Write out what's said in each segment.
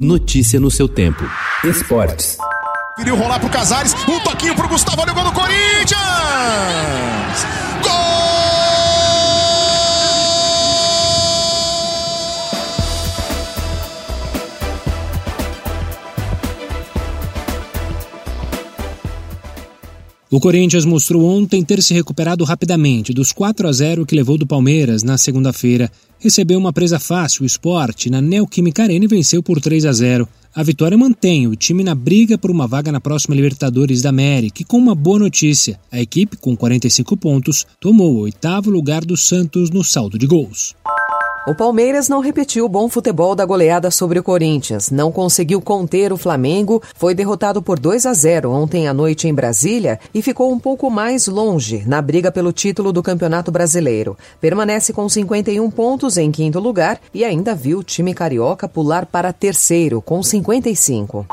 Notícia no seu tempo. Esportes. Queria rolar pro Casares, um toquinho pro Gustavo, olha o gol do Corinthians! O Corinthians mostrou ontem ter se recuperado rapidamente dos 4 a 0 que levou do Palmeiras na segunda-feira. Recebeu uma presa fácil, o esporte, na Neoquímica Arena e venceu por 3 a 0. A vitória mantém o time na briga por uma vaga na próxima Libertadores da América e com uma boa notícia. A equipe, com 45 pontos, tomou o oitavo lugar do Santos no saldo de gols. O Palmeiras não repetiu o bom futebol da goleada sobre o Corinthians, não conseguiu conter o Flamengo, foi derrotado por 2 a 0 ontem à noite em Brasília e ficou um pouco mais longe na briga pelo título do Campeonato Brasileiro. Permanece com 51 pontos em quinto lugar e ainda viu o time carioca pular para terceiro com 55.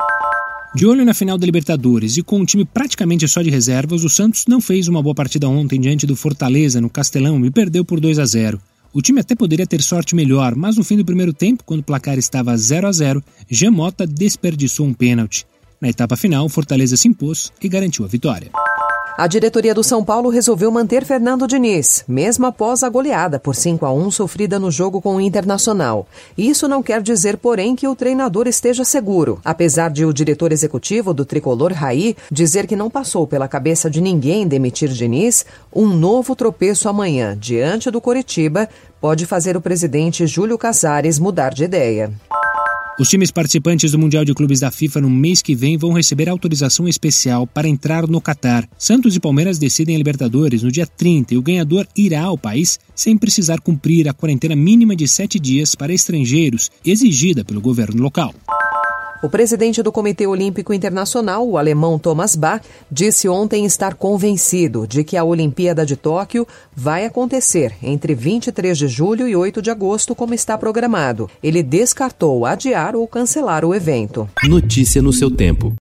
De olho na final da Libertadores e com um time praticamente só de reservas, o Santos não fez uma boa partida ontem diante do Fortaleza no Castelão e perdeu por 2 a 0. O time até poderia ter sorte melhor, mas no fim do primeiro tempo, quando o placar estava 0 a 0, Gemota desperdiçou um pênalti. Na etapa final, Fortaleza se impôs e garantiu a vitória. A diretoria do São Paulo resolveu manter Fernando Diniz, mesmo após a goleada por 5 a 1 sofrida no jogo com o Internacional. Isso não quer dizer, porém, que o treinador esteja seguro, apesar de o diretor executivo do tricolor Raí dizer que não passou pela cabeça de ninguém demitir Diniz, um novo tropeço amanhã diante do Coritiba pode fazer o presidente Júlio Casares mudar de ideia. Os times participantes do Mundial de Clubes da FIFA no mês que vem vão receber autorização especial para entrar no Catar. Santos e Palmeiras decidem a Libertadores no dia 30 e o ganhador irá ao país sem precisar cumprir a quarentena mínima de sete dias para estrangeiros exigida pelo governo local. O presidente do Comitê Olímpico Internacional, o alemão Thomas Bach, disse ontem estar convencido de que a Olimpíada de Tóquio vai acontecer entre 23 de julho e 8 de agosto, como está programado. Ele descartou adiar ou cancelar o evento. Notícia no seu tempo.